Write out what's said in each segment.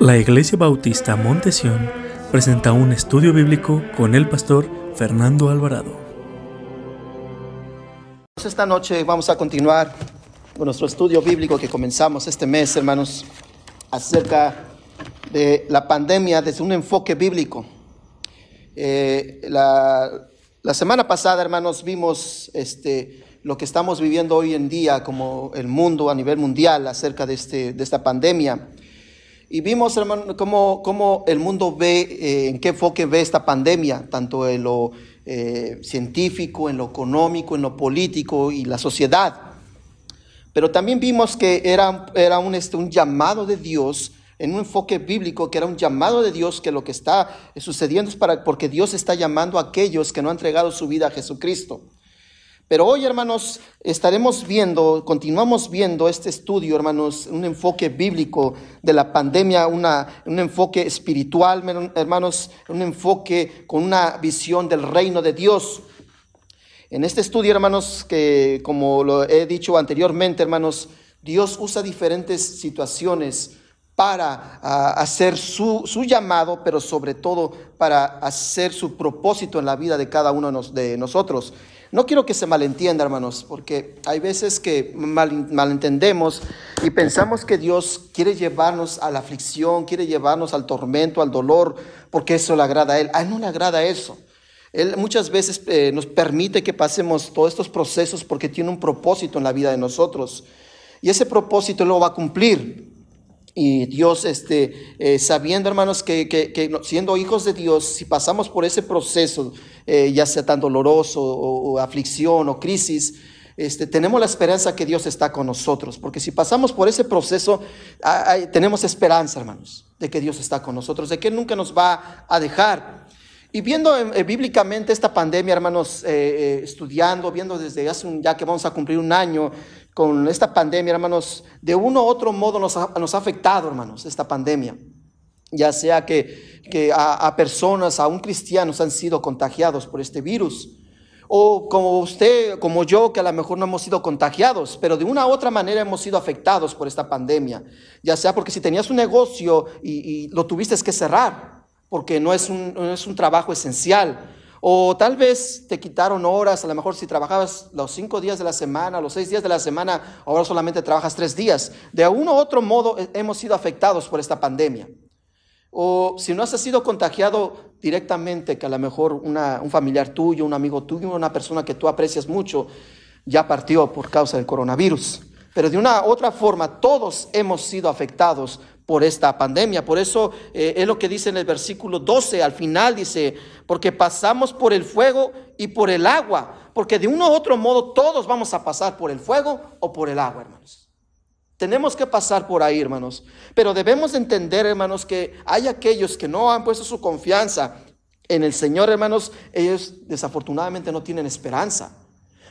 La Iglesia Bautista Montesión presenta un estudio bíblico con el pastor Fernando Alvarado. Esta noche vamos a continuar con nuestro estudio bíblico que comenzamos este mes, hermanos, acerca de la pandemia desde un enfoque bíblico. Eh, la, la, semana pasada, hermanos, vimos este, lo que estamos viviendo hoy en día como el mundo a nivel mundial acerca de, este, de esta pandemia. Y vimos, hermano, cómo, cómo el mundo ve, eh, en qué enfoque ve esta pandemia, tanto en lo eh, científico, en lo económico, en lo político y la sociedad. Pero también vimos que era, era un, este, un llamado de Dios, en un enfoque bíblico, que era un llamado de Dios, que lo que está sucediendo es para, porque Dios está llamando a aquellos que no han entregado su vida a Jesucristo. Pero hoy, hermanos, estaremos viendo, continuamos viendo este estudio, hermanos, un enfoque bíblico de la pandemia, una, un enfoque espiritual, hermanos, un enfoque con una visión del reino de Dios. En este estudio, hermanos, que como lo he dicho anteriormente, hermanos, Dios usa diferentes situaciones para hacer su, su, llamado, pero sobre todo para hacer su propósito en la vida de cada uno de nosotros. No quiero que se malentienda, hermanos, porque hay veces que malentendemos y pensamos que Dios quiere llevarnos a la aflicción, quiere llevarnos al tormento, al dolor, porque eso le agrada a Él. A Él no le agrada eso. Él muchas veces eh, nos permite que pasemos todos estos procesos porque tiene un propósito en la vida de nosotros. Y ese propósito lo va a cumplir. Y Dios, este, eh, sabiendo, hermanos, que, siendo hijos de Dios, si pasamos por ese proceso, eh, ya sea tan doloroso o, aflicción o crisis, este, tenemos la esperanza que Dios está con nosotros. Porque si pasamos por ese proceso, tenemos esperanza, hermanos, de que Dios está con nosotros, de que Él nunca nos va a dejar. Y viendo eh, bíblicamente esta pandemia, hermanos, estudiando, viendo desde hace un, ya que vamos a cumplir un año, con esta pandemia, hermanos, de uno u otro modo nos ha, afectado, hermanos, esta pandemia. Ya sea que, a, a, personas, aún cristianos, han sido contagiados por este virus. O como usted, como yo, que a lo mejor no hemos sido contagiados, pero de una u otra manera hemos sido afectados por esta pandemia. Ya sea porque si tenías un negocio y, lo tuviste que cerrar, porque un, no es un trabajo esencial o tal vez te quitaron horas, a lo mejor si trabajabas los cinco días de la semana, los seis días de la semana, ahora solamente trabajas tres días. De uno u otro modo hemos sido afectados por esta pandemia. O si no has sido contagiado directamente, que a lo mejor un familiar tuyo, un amigo tuyo, una persona que tú aprecias mucho, ya partió por causa del coronavirus. Pero de una otra forma, todos hemos sido afectados por esta pandemia. Por eso eh, es lo que dice en el versículo 12, al final dice, porque pasamos por el fuego y por el agua, porque de uno u otro modo todos vamos a pasar por el fuego o por el agua, hermanos. Tenemos que pasar por ahí, hermanos. Pero debemos entender, hermanos, que hay aquellos que no han puesto su confianza en el Señor, hermanos, ellos desafortunadamente no tienen esperanza.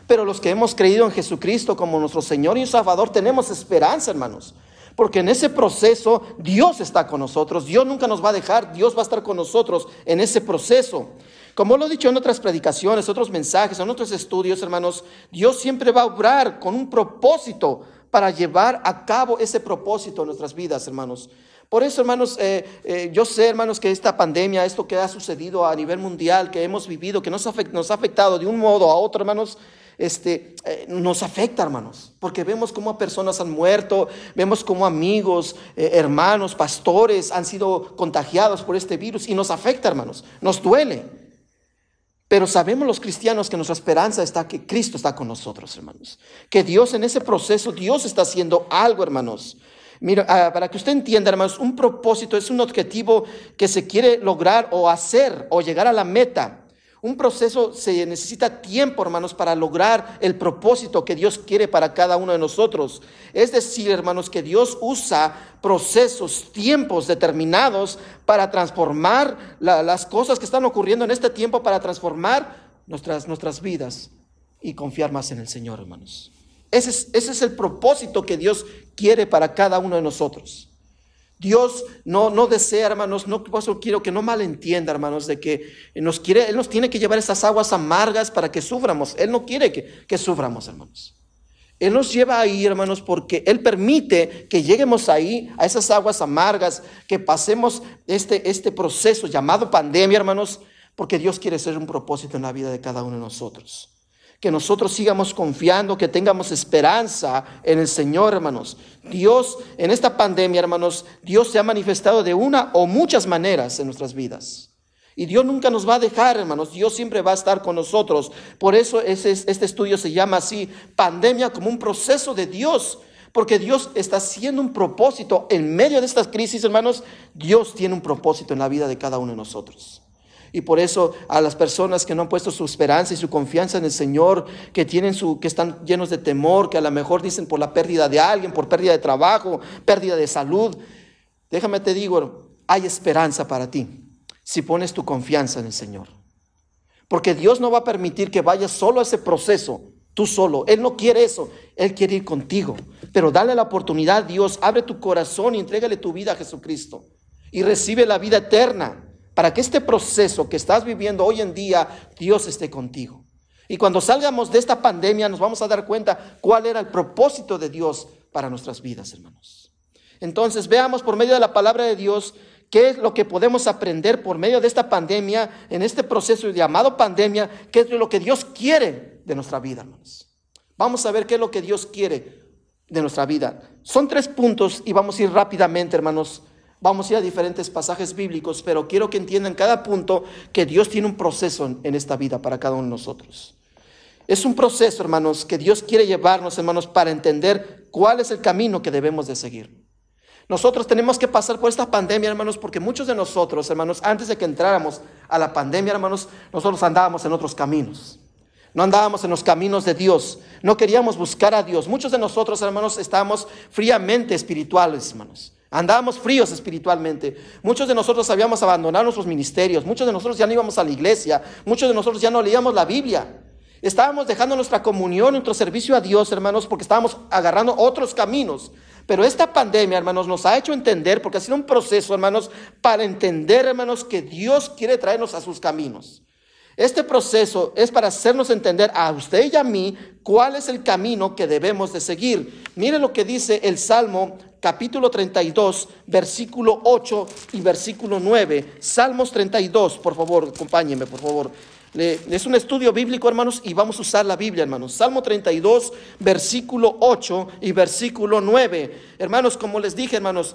Pero los que hemos creído en Jesucristo como nuestro Señor y Salvador tenemos esperanza, hermanos. Porque en ese proceso Dios está con nosotros. Dios nunca nos va a dejar. Dios va a estar con nosotros en ese proceso. Como lo he dicho en otras predicaciones, otros mensajes, en otros estudios, hermanos, Dios siempre va a obrar con un propósito para llevar a cabo ese propósito en nuestras vidas, hermanos. Por eso, hermanos, eh, eh, yo sé, hermanos, que esta pandemia, esto que ha sucedido a nivel mundial, que hemos vivido, que nos nos ha afectado de un modo a otro, hermanos, este, eh, nos afecta, hermanos, porque vemos cómo personas han muerto, vemos cómo amigos, eh, hermanos, pastores han sido contagiados por este virus y nos afecta, hermanos, nos duele. Pero sabemos los cristianos que nuestra esperanza está que Cristo está con nosotros, hermanos. Que Dios en ese proceso, Dios está haciendo algo, hermanos. Mira, ah, para que usted entienda, hermanos, un propósito es un objetivo que se quiere lograr o hacer o llegar a la meta. Un proceso se necesita tiempo, hermanos, para lograr el propósito que Dios quiere para cada uno de nosotros. Es decir, hermanos, que Dios usa procesos, tiempos determinados para transformar las cosas que están ocurriendo en este tiempo, para transformar nuestras, nuestras vidas y confiar más en el Señor, hermanos. Ese es, ese es el propósito que Dios quiere para cada uno de nosotros. Dios no, no desea, hermanos, no quiero que no malentienda, hermanos, de que nos quiere, Él nos tiene que llevar esas aguas amargas para que suframos. Él no quiere que, que suframos, hermanos. Él nos lleva ahí, hermanos, porque Él permite que lleguemos ahí, a esas aguas amargas, que pasemos este, este proceso llamado pandemia, hermanos, porque Dios quiere ser un propósito en la vida de cada uno de nosotros. Que nosotros sigamos confiando, que tengamos esperanza en el Señor, hermanos. Dios, en esta pandemia, hermanos, Dios se ha manifestado de una o muchas maneras en nuestras vidas. Y Dios nunca nos va a dejar, hermanos. Dios siempre va a estar con nosotros. Por eso este estudio se llama así, pandemia como un proceso de Dios. Porque Dios está haciendo un propósito en medio de estas crisis, hermanos. Dios tiene un propósito en la vida de cada uno de nosotros. Y por eso a las personas que no han puesto su esperanza y su confianza en el Señor, que tienen su que están llenos de temor, que a lo mejor dicen por la pérdida de alguien, por pérdida de trabajo, pérdida de salud, déjame te digo, hay esperanza para ti si pones tu confianza en el Señor. Porque Dios no va a permitir que vayas solo a ese proceso, tú solo. Él no quiere eso, Él quiere ir contigo. Pero dale la oportunidad, Dios, abre tu corazón y entrégale tu vida a Jesucristo. Y recibe la vida eterna para que este proceso que estás viviendo hoy en día, Dios esté contigo. Y cuando salgamos de esta pandemia nos vamos a dar cuenta cuál era el propósito de Dios para nuestras vidas, hermanos. Entonces veamos por medio de la palabra de Dios ¿Qué es lo que podemos aprender por medio de esta pandemia, en este proceso llamado pandemia? ¿Qué es lo que Dios quiere de nuestra vida, hermanos? Vamos a ver qué es lo que Dios quiere de nuestra vida. Son tres puntos y vamos a ir rápidamente, hermanos. Vamos a ir a diferentes pasajes bíblicos, pero quiero que entiendan cada punto que Dios tiene un proceso en esta vida para cada uno de nosotros. Es un proceso, hermanos, que Dios quiere llevarnos, hermanos, para entender cuál es el camino que debemos de seguir. Nosotros tenemos que pasar por esta pandemia, hermanos, porque muchos de nosotros, hermanos, antes de que entráramos a la pandemia, hermanos, nosotros andábamos en otros caminos. No andábamos en los caminos de Dios. No queríamos buscar a Dios. Muchos de nosotros, hermanos, estábamos fríamente espirituales, hermanos. Andábamos fríos espiritualmente. Muchos de nosotros habíamos abandonado nuestros ministerios. Muchos de nosotros ya no íbamos a la iglesia. Muchos de nosotros ya no leíamos la Biblia. Estábamos dejando nuestra comunión, nuestro servicio a Dios, hermanos, porque estábamos agarrando otros caminos. Pero esta pandemia, hermanos, nos ha hecho entender, porque ha sido un proceso, hermanos, para entender, hermanos, que Dios quiere traernos a sus caminos. Este proceso es para hacernos entender a usted y a mí cuál es el camino que debemos de seguir. Mire lo que dice el Salmo capítulo 32, versículo 8 y versículo 9. Salmos 32, por favor, acompáñenme, por favor. Es un estudio bíblico, hermanos, y vamos a usar la Biblia, hermanos. Salmo 32, versículo 8 y versículo 9. Hermanos, como les dije, hermanos,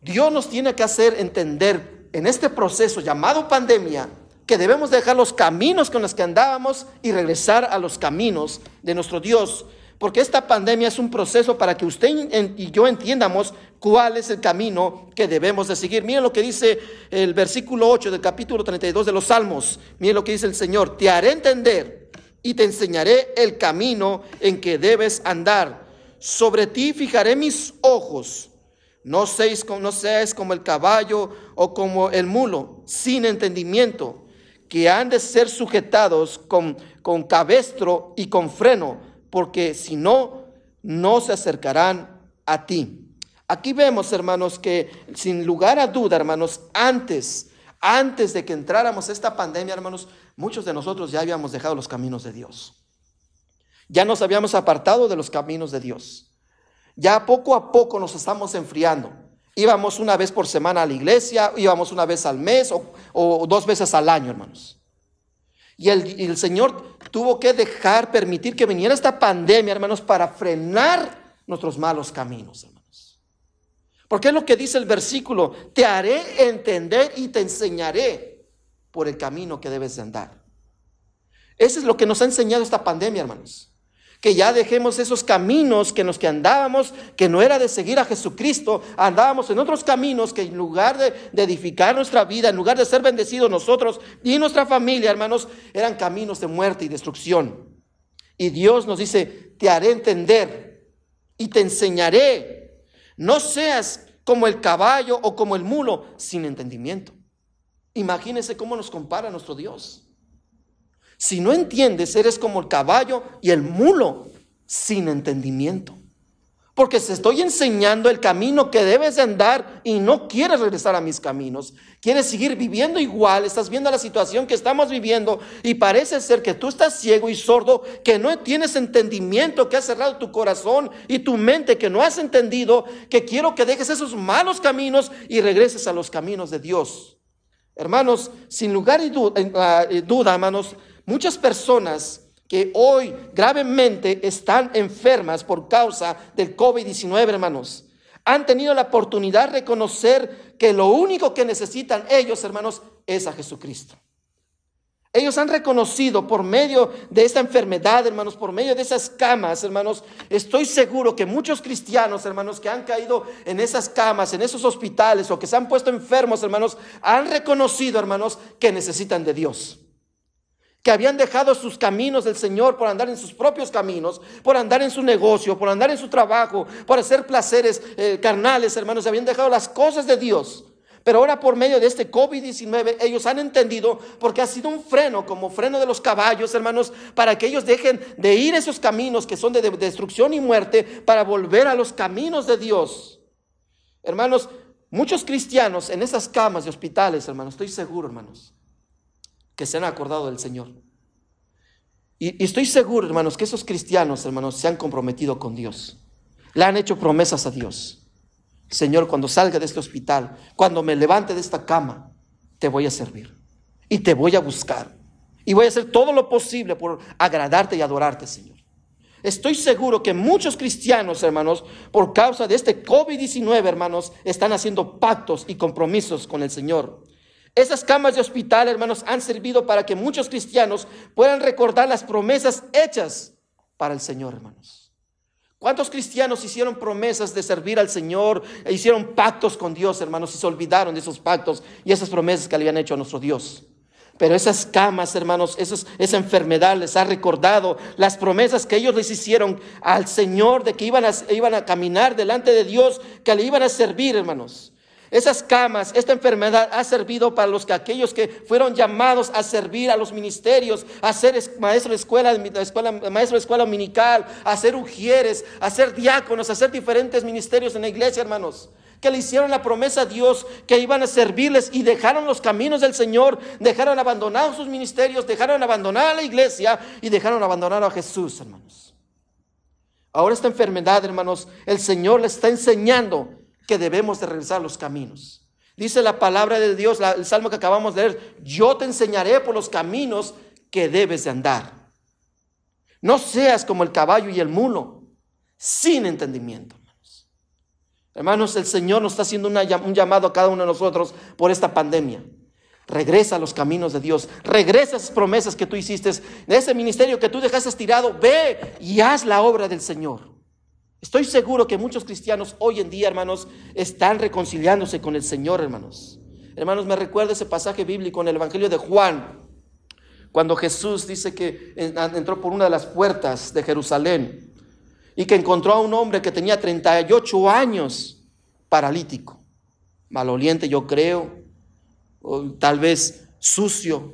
Dios nos tiene que hacer entender en este proceso llamado pandemia que debemos dejar los caminos con los que andábamos y regresar a los caminos de nuestro Dios. Porque esta pandemia es un proceso para que usted y yo entiendamos cuál es el camino que debemos de seguir. Miren lo que dice el versículo 8 del capítulo 32 de los Salmos. Miren lo que dice el Señor. Te haré entender y te enseñaré el camino en que debes andar. Sobre ti fijaré mis ojos. No seas, no como el caballo o como el mulo, sin entendimiento, que han de ser sujetados con cabestro y con freno porque si no, no se acercarán a ti. Aquí vemos, hermanos, que sin lugar a duda, hermanos, antes, antes de que entráramos esta pandemia, hermanos, muchos de nosotros ya habíamos dejado los caminos de Dios. Ya nos habíamos apartado de los caminos de Dios. Ya poco a poco nos estamos enfriando. Íbamos una vez por semana a la iglesia, íbamos una vez al mes o, o dos veces al año, hermanos. Y el, Señor tuvo que dejar, permitir que viniera esta pandemia, hermanos, para frenar nuestros malos caminos, hermanos. Porque es lo que dice el versículo, te haré entender y te enseñaré por el camino que debes de andar. Eso es lo que nos ha enseñado esta pandemia, hermanos que ya dejemos esos caminos que nos que andábamos, que no era de seguir a Jesucristo, andábamos en otros caminos que en lugar de, de, edificar nuestra vida, en lugar de ser bendecidos nosotros y nuestra familia, hermanos, eran caminos de muerte y destrucción. Y Dios nos dice, te haré entender y te enseñaré. No seas como el caballo o como el mulo sin entendimiento. Imagínense cómo nos compara nuestro Dios. Si no entiendes, eres como el caballo y el mulo sin entendimiento. porque te estoy enseñando el camino que debes de andar y no quieres regresar a mis caminos. Quieres seguir viviendo igual, estás viendo la situación que estamos viviendo y parece ser que tú estás ciego y sordo, que no tienes entendimiento, que has cerrado tu corazón y tu mente, que no has entendido, que quiero que dejes esos malos caminos y regreses a los caminos de Dios. Hermanos, sin lugar y duda, duda hermanos, muchas personas que hoy gravemente están enfermas por causa del COVID-19, hermanos. Han tenido la oportunidad de reconocer que lo único que necesitan ellos, hermanos, es a Jesucristo. Ellos han reconocido por medio de esta enfermedad, hermanos, por medio de esas camas, hermanos, estoy seguro que muchos cristianos, hermanos, que han caído en esas camas, en esos hospitales o que se han puesto enfermos, hermanos, han reconocido, hermanos, que necesitan de Dios que habían dejado sus caminos del Señor por andar en sus propios caminos, por andar en su negocio, por andar en su trabajo, por hacer placeres eh, carnales, hermanos, habían dejado las cosas de Dios. Pero ahora por medio de este COVID-19 ellos han entendido porque ha sido un freno, como freno de los caballos, hermanos, para que ellos dejen de ir esos caminos que son de destrucción y muerte para volver a los caminos de Dios. Hermanos, muchos cristianos en esas camas de hospitales, hermanos, estoy seguro, hermanos, que se han acordado del Señor. Y, estoy seguro, hermanos, que esos cristianos, hermanos, se han comprometido con Dios. Le han hecho promesas a Dios. Señor, cuando salga de este hospital, cuando me levante de esta cama, te voy a servir. Y te voy a buscar. Y voy a hacer todo lo posible por agradarte y adorarte, Señor. Estoy seguro que muchos cristianos, hermanos, por causa de este COVID-19, hermanos, están haciendo pactos y compromisos con el Señor. Esas camas de hospital, hermanos, han servido para que muchos cristianos puedan recordar las promesas hechas para el Señor, hermanos. ¿Cuántos cristianos hicieron promesas de servir al Señor e hicieron pactos con Dios, hermanos, y se olvidaron de esos pactos y esas promesas que le habían hecho a nuestro Dios? Pero esas camas, hermanos, esa enfermedad les ha recordado las promesas que ellos les hicieron al Señor de que iban a, iban a caminar delante de Dios, que le iban a servir, hermanos. Esas camas, esta enfermedad ha servido para los que aquellos que fueron llamados a servir a los ministerios, a ser maestro de escuela, escuela, maestro de escuela dominical, a ser ujieres, a ser diáconos, a hacer diferentes ministerios en la iglesia, hermanos. Que le hicieron la promesa a Dios que iban a servirles y dejaron los caminos del Señor, dejaron abandonados sus ministerios, dejaron abandonar a la iglesia y dejaron abandonar a Jesús, hermanos. Ahora esta enfermedad, hermanos, el Señor le está enseñando que debemos de regresar a los caminos. Dice la palabra de Dios, el salmo que acabamos de leer, yo te enseñaré por los caminos que debes de andar. No seas como el caballo y el mulo, sin entendimiento. Hermanos, el Señor nos está haciendo un llamado a cada uno de nosotros por esta pandemia. Regresa a los caminos de Dios. Regresa a esas promesas que tú hiciste, de ese ministerio que tú dejaste tirado. Ve y haz la obra del Señor. Estoy seguro que muchos cristianos hoy en día, hermanos, están reconciliándose con el Señor, hermanos. Hermanos, me recuerda ese pasaje bíblico en el Evangelio de Juan, cuando Jesús dice que entró por una de las puertas de Jerusalén y que encontró a un hombre que tenía 38 años paralítico, maloliente yo creo, o tal vez sucio.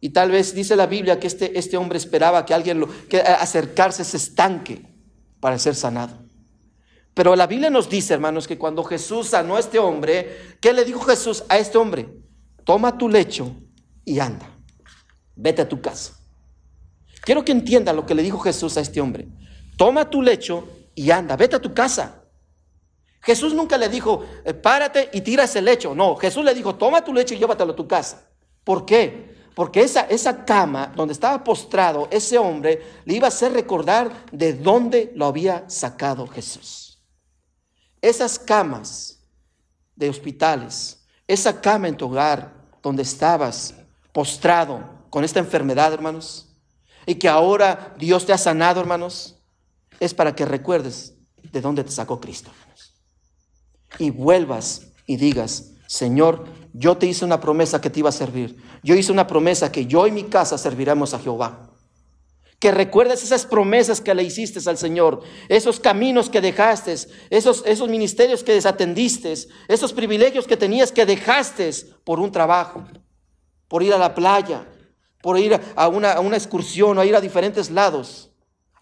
Y tal vez dice la Biblia que este, este hombre esperaba que alguien lo, que acercarse a ese estanque para ser sanado. Pero la Biblia nos dice, hermanos, que cuando Jesús sanó a este hombre, ¿qué le dijo Jesús a este hombre? Toma tu lecho y anda. Vete a tu casa. Quiero que entienda lo que le dijo Jesús a este hombre. Toma tu lecho y anda. Vete a tu casa. Jesús nunca le dijo, eh, párate y tira ese lecho. No, Jesús le dijo, toma tu lecho y llévatelo a tu casa. ¿Por qué? Porque esa, esa cama donde estaba postrado ese hombre le iba a hacer recordar de dónde lo había sacado Jesús. Esas camas de hospitales, esa cama en tu hogar donde estabas postrado con esta enfermedad, hermanos, y que ahora Dios te ha sanado, hermanos, es para que recuerdes de dónde te sacó Cristo, hermanos. Y vuelvas y digas, Señor, yo te hice una promesa que te iba a servir. Yo hice una promesa que yo y mi casa serviremos a Jehová. Que recuerdes esas promesas que le hiciste al Señor, esos caminos que dejaste, esos, esos ministerios que desatendiste, esos privilegios que tenías que dejaste por un trabajo, por ir a la playa, por ir a una, a una excursión o a ir a diferentes lados.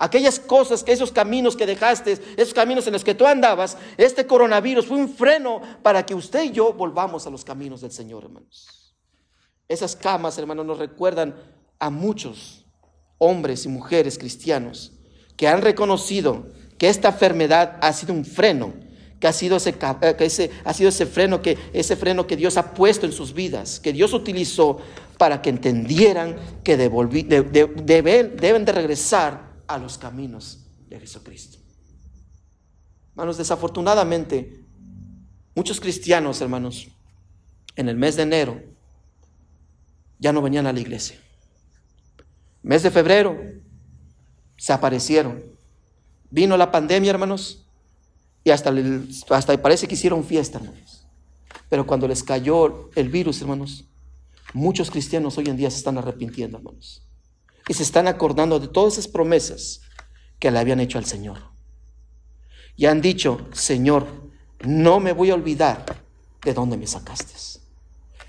Aquellas cosas, que esos caminos que dejaste, esos caminos en los que tú andabas, este coronavirus fue un freno para que usted y yo volvamos a los caminos del Señor, hermanos. Esas camas, hermanos, nos recuerdan a muchos hombres y mujeres cristianos que han reconocido que esta enfermedad ha sido un freno, que ha sido ese, eh, que ese, ha sido ese freno que ese freno que Dios ha puesto en sus vidas, que Dios utilizó para que entendieran que deben, deben de regresar a los caminos de Jesucristo. Hermanos, desafortunadamente, muchos cristianos, hermanos, en el mes de enero ya no venían a la iglesia. Mes de febrero se aparecieron. Vino la pandemia, hermanos, y hasta, hasta parece que hicieron fiesta, hermanos. Pero cuando les cayó el virus, hermanos, muchos cristianos hoy en día se están arrepintiendo, hermanos. Y se están acordando de todas esas promesas que le habían hecho al Señor. Y han dicho, Señor, no me voy a olvidar de dónde me sacaste.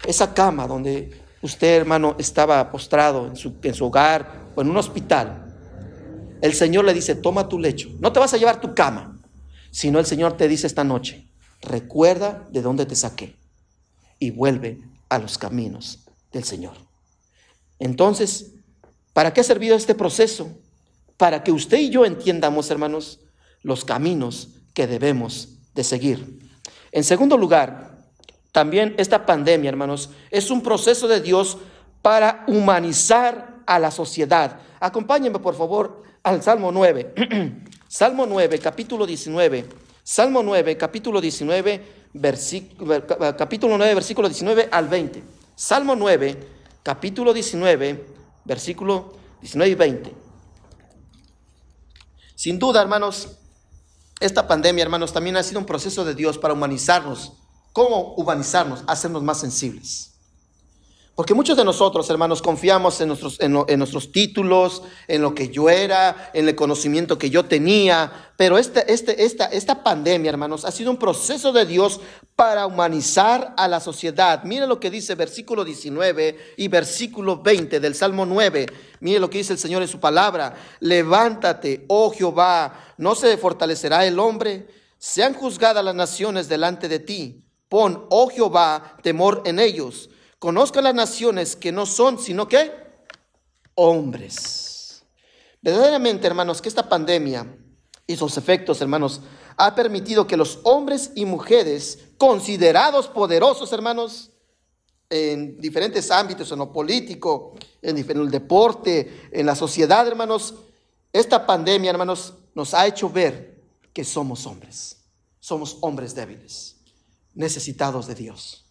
Esa cama donde usted, hermano, estaba postrado en su, en su hogar o en un hospital, el Señor le dice, toma tu lecho. No te vas a llevar tu cama, sino el Señor te dice esta noche, recuerda de dónde te saqué y vuelve a los caminos del Señor. Entonces, ¿para qué ha servido este proceso? Para que usted y yo entiendamos, hermanos, los caminos que debemos de seguir. En segundo lugar, también esta pandemia, hermanos, es un proceso de Dios para humanizar a la sociedad. Acompáñenme, por favor, al Salmo 9. Salmo 9, capítulo 19. Salmo 9, capítulo 19, versículo, capítulo 9, versículo 19 al 20. Salmo 9, capítulo 19, versículo 19 y 20. Sin duda, hermanos, esta pandemia, hermanos, también ha sido un proceso de Dios para humanizarnos. ¿Cómo humanizarnos? Hacernos más sensibles. Porque muchos de nosotros, hermanos, confiamos en nuestros, en, nuestros títulos, en lo que yo era, en el conocimiento que yo tenía. Pero este, este, esta, esta pandemia, hermanos, ha sido un proceso de Dios para humanizar a la sociedad. Mire lo que dice versículo 19 y versículo 20 del Salmo 9. Mire lo que dice el Señor en su palabra. Levántate, oh Jehová, no se fortalecerá el hombre. Sean juzgadas las naciones delante de ti. Pon, oh Jehová, temor en ellos Conozcan las naciones que no son, sino que hombres. Verdaderamente, hermanos, que esta pandemia y sus efectos, hermanos, ha permitido que los hombres y mujeres considerados poderosos, hermanos, en diferentes ámbitos, en lo político, en el deporte, en la sociedad, hermanos, esta pandemia, hermanos, nos ha hecho ver que somos hombres. Somos hombres débiles, necesitados de Dios.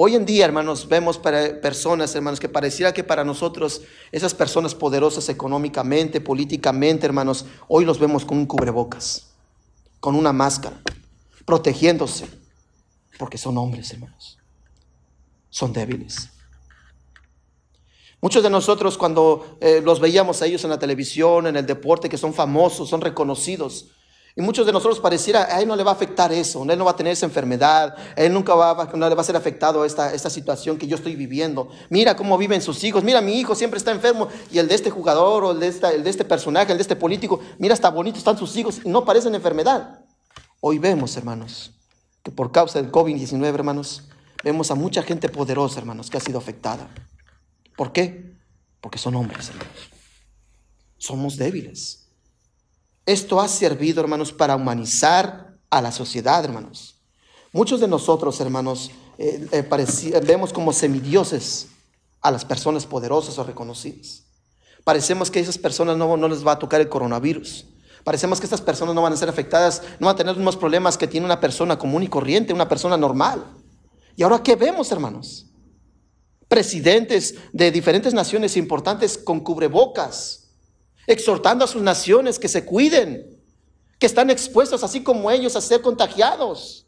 Hoy en día, hermanos, vemos para personas, hermanos, que pareciera que para nosotros, esas personas poderosas económicamente, políticamente, hermanos, hoy los vemos con un cubrebocas, con una máscara, protegiéndose, porque son hombres, hermanos. Son débiles. Muchos de nosotros cuando eh, los veíamos a ellos en la televisión, en el deporte, que son famosos, son reconocidos, y muchos de nosotros pareciera, a él no le va a afectar eso, él no va a tener esa enfermedad, a él nunca va, no le va a ser afectado esta, esta situación que yo estoy viviendo. Mira cómo viven sus hijos, mira mi hijo siempre está enfermo y el de este jugador o el de, esta, el de este personaje, el de este político, mira está bonito, están sus hijos y no parecen enfermedad. Hoy vemos, hermanos, que por causa del COVID-19, hermanos, vemos a mucha gente poderosa, hermanos, que ha sido afectada. ¿Por qué? Porque son hombres, hermanos. Somos débiles. Esto ha servido, hermanos, para humanizar a la sociedad, hermanos. Muchos de nosotros, hermanos, eh, eh, vemos como semidioses a las personas poderosas o reconocidas. Parecemos que a esas personas no, no les va a tocar el coronavirus. Parecemos que estas personas no van a ser afectadas, no van a tener los mismos problemas que tiene una persona común y corriente, una persona normal. ¿Y ahora qué vemos, hermanos? Presidentes de diferentes naciones importantes con cubrebocas, exhortando a sus naciones que se cuiden, que están expuestos así como ellos a ser contagiados.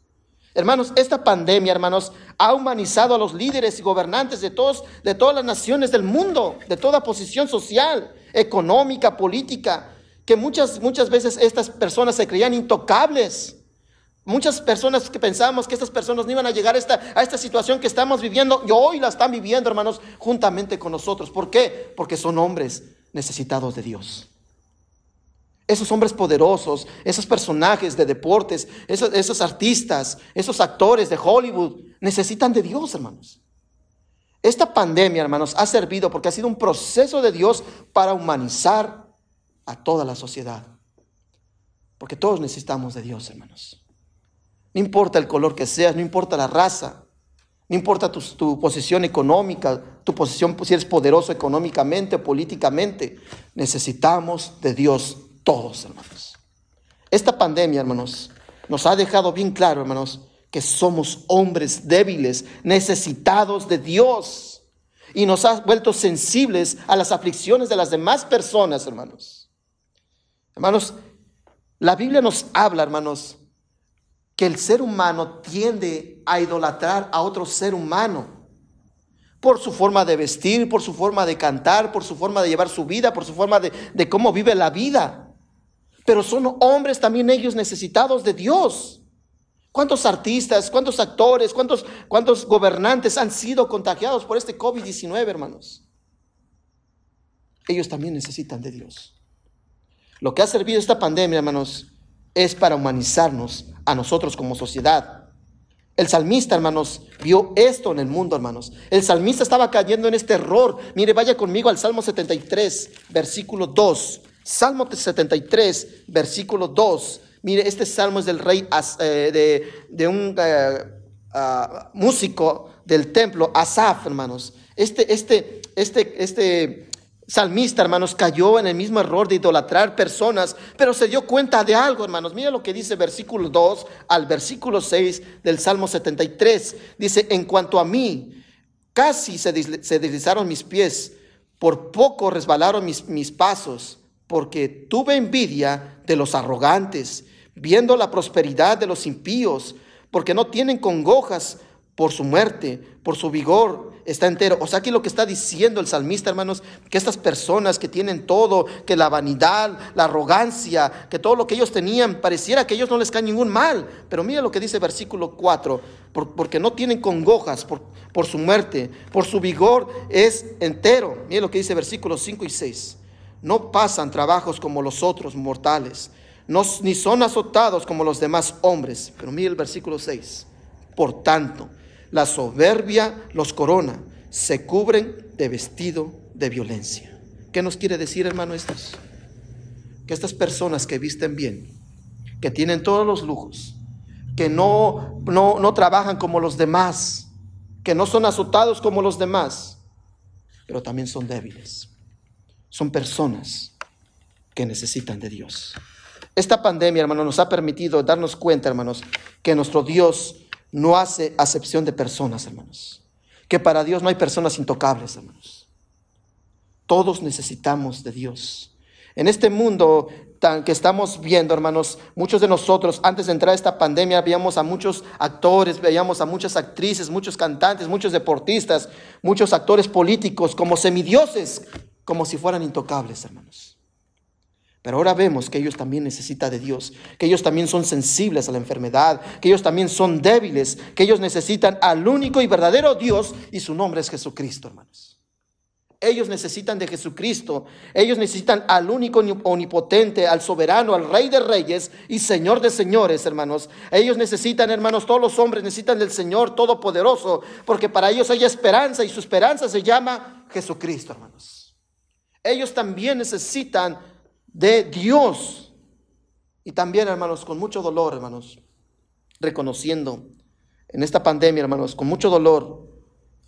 Hermanos, esta pandemia, hermanos, ha humanizado a los líderes y gobernantes de, todos, de todas las naciones del mundo, de toda posición social, económica, política, que muchas, muchas veces estas personas se creían intocables. Muchas personas que pensamos que estas personas no iban a llegar a esta, a esta situación que estamos viviendo, y hoy la están viviendo, hermanos, juntamente con nosotros. ¿Por qué? Porque son hombres necesitados de Dios. Esos hombres poderosos, esos personajes de deportes, esos, esos artistas, esos actores de Hollywood, necesitan de Dios, hermanos. Esta pandemia, hermanos, ha servido porque ha sido un proceso de Dios para humanizar a toda la sociedad. Porque todos necesitamos de Dios, hermanos. No importa el color que seas, no importa la raza, no importa tu, posición económica, tu posición, si eres poderoso económicamente o políticamente, necesitamos de Dios todos, hermanos. Esta pandemia, hermanos, nos ha dejado bien claro, hermanos, que somos hombres débiles, necesitados de Dios. Y nos ha vuelto sensibles a las aflicciones de las demás personas, hermanos. Hermanos, la Biblia nos habla, hermanos, que el ser humano tiende a idolatrar a otro ser humano por su forma de vestir, por su forma de cantar, por su forma de llevar su vida, por su forma de, de cómo vive la vida. Pero son hombres también ellos necesitados de Dios. ¿Cuántos artistas, cuántos actores, cuántos, cuántos gobernantes han sido contagiados por este COVID-19, hermanos? Ellos también necesitan de Dios. Lo que ha servido esta pandemia, hermanos, es para humanizarnos a nosotros como sociedad. El salmista, hermanos, vio esto en el mundo, hermanos. El salmista estaba cayendo en este error. Mire, vaya conmigo al Salmo 73, versículo 2. Salmo 73, versículo 2. Mire, este salmo es del rey, eh, de, un eh, ah, músico del templo, Asaf, hermanos. Este, este, este, este salmista, hermanos, cayó en el mismo error de idolatrar personas, pero se dio cuenta de algo, hermanos. Mira lo que dice versículo 2 al versículo 6 del Salmo 73. Dice, en cuanto a mí, casi se, deslizaron mis pies, por poco resbalaron mis, mis pasos, porque tuve envidia de los arrogantes viendo la prosperidad de los impíos, porque no tienen congojas por su muerte, por su vigor está entero. O sea que lo que está diciendo el salmista, hermanos, que estas personas que tienen todo, que la vanidad, la arrogancia, que todo lo que ellos tenían, pareciera que ellos no les cae ningún mal. Pero mira lo que dice versículo 4, porque no tienen congojas por, por su muerte, por su vigor es entero. Mira lo que dice versículos 5 y 6. No pasan trabajos como los otros mortales ni son azotados como los demás hombres. Pero mire el versículo 6. Por tanto, la soberbia los corona, se cubren de vestido de violencia. ¿Qué nos quiere decir, hermano, estos? Que estas personas que visten bien, que tienen todos los lujos, que no, no, no trabajan como los demás, que no son azotados como los demás, pero también son débiles. Son personas que necesitan de Dios. Esta pandemia, hermanos, nos ha permitido darnos cuenta, hermanos, que nuestro Dios no hace acepción de personas, hermanos. Que para Dios no hay personas intocables, hermanos. Todos necesitamos de Dios. En este mundo que estamos viendo, hermanos, muchos de nosotros antes de entrar a esta pandemia veíamos a muchos actores, veíamos a muchas actrices, muchos cantantes, muchos deportistas, muchos actores políticos como semidioses, como si fueran intocables, hermanos. Pero ahora vemos que ellos también necesitan de Dios, que ellos también son sensibles a la enfermedad, que ellos también son débiles, que ellos necesitan al único y verdadero Dios y su nombre es Jesucristo, hermanos. Ellos necesitan de Jesucristo, ellos necesitan al único omnipotente, al soberano, al rey de reyes y señor de señores, hermanos. Ellos necesitan, hermanos, todos los hombres necesitan del Señor todopoderoso, porque para ellos hay esperanza y su esperanza se llama Jesucristo, hermanos. Ellos también necesitan de Dios. Y también, hermanos, con mucho dolor, hermanos, reconociendo en esta pandemia, hermanos, con mucho dolor,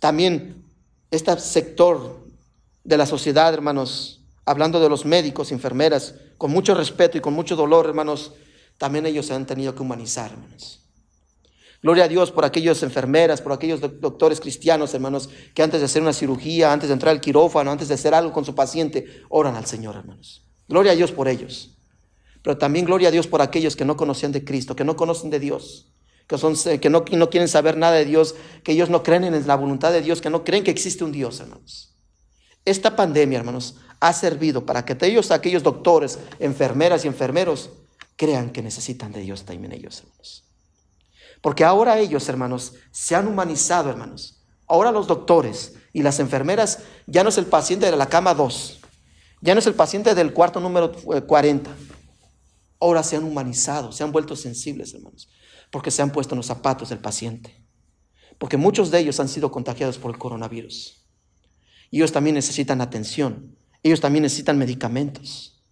también este sector de la sociedad, hermanos, hablando de los médicos, enfermeras, con mucho respeto y con mucho dolor, hermanos, también ellos se han tenido que humanizar, hermanos. Gloria a Dios por aquellas enfermeras, por aquellos doctores cristianos, hermanos, que antes de hacer una cirugía, antes de entrar al quirófano, antes de hacer algo con su paciente, oran al Señor, hermanos. Gloria a Dios por ellos. Pero también gloria a Dios por aquellos que no conocían de Cristo, que no conocen de Dios, que, son, que no, no quieren saber nada de Dios, que ellos no creen en la voluntad de Dios, que no creen que existe un Dios, hermanos. Esta pandemia, hermanos, ha servido para que ellos, aquellos doctores, enfermeras y enfermeros, crean que necesitan de Dios también ellos, hermanos. Porque ahora ellos, hermanos, se han humanizado, hermanos. Ahora los doctores y las enfermeras ya no es el paciente de la cama 2, ya no es el paciente del cuarto número 40. Eh, ahora se han humanizado, se han vuelto sensibles, hermanos, porque se han puesto en los zapatos del paciente. Porque muchos de ellos han sido contagiados por el coronavirus. Y ellos también necesitan atención. Ellos también necesitan medicamentos.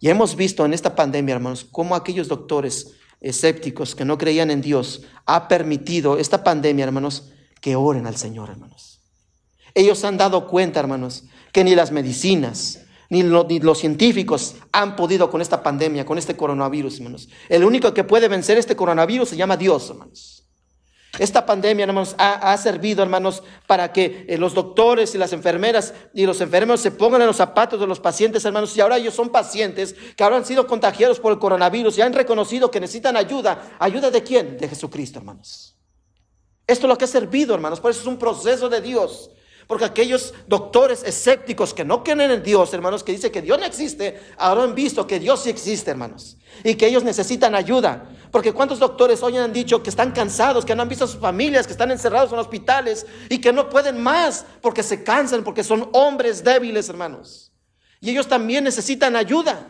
Y hemos visto en esta pandemia, hermanos, cómo aquellos doctores escépticos que no creían en Dios ha permitido esta pandemia, hermanos, que oren al Señor, hermanos. Ellos han dado cuenta, hermanos, que ni las medicinas, ni, los científicos han podido con esta pandemia, con este coronavirus, hermanos. El único que puede vencer este coronavirus se llama Dios, hermanos. Esta pandemia, hermanos, ha, servido, hermanos, para que eh, los doctores y las enfermeras y los enfermeros se pongan en los zapatos de los pacientes, hermanos, y ahora ellos son pacientes que ahora han sido contagiados por el coronavirus y han reconocido que necesitan ayuda. ¿Ayuda de quién? De Jesucristo, hermanos. Esto es lo que ha servido, hermanos, por eso es un proceso de Dios. Porque aquellos doctores escépticos que no creen en Dios, hermanos, que dicen que Dios no existe, ahora han visto que Dios sí existe, hermanos. Y que ellos necesitan ayuda. Porque cuántos doctores hoy han dicho que están cansados, que no han visto a sus familias, que están encerrados en hospitales y que no pueden más porque se cansan, porque son hombres débiles, hermanos. Y ellos también necesitan ayuda.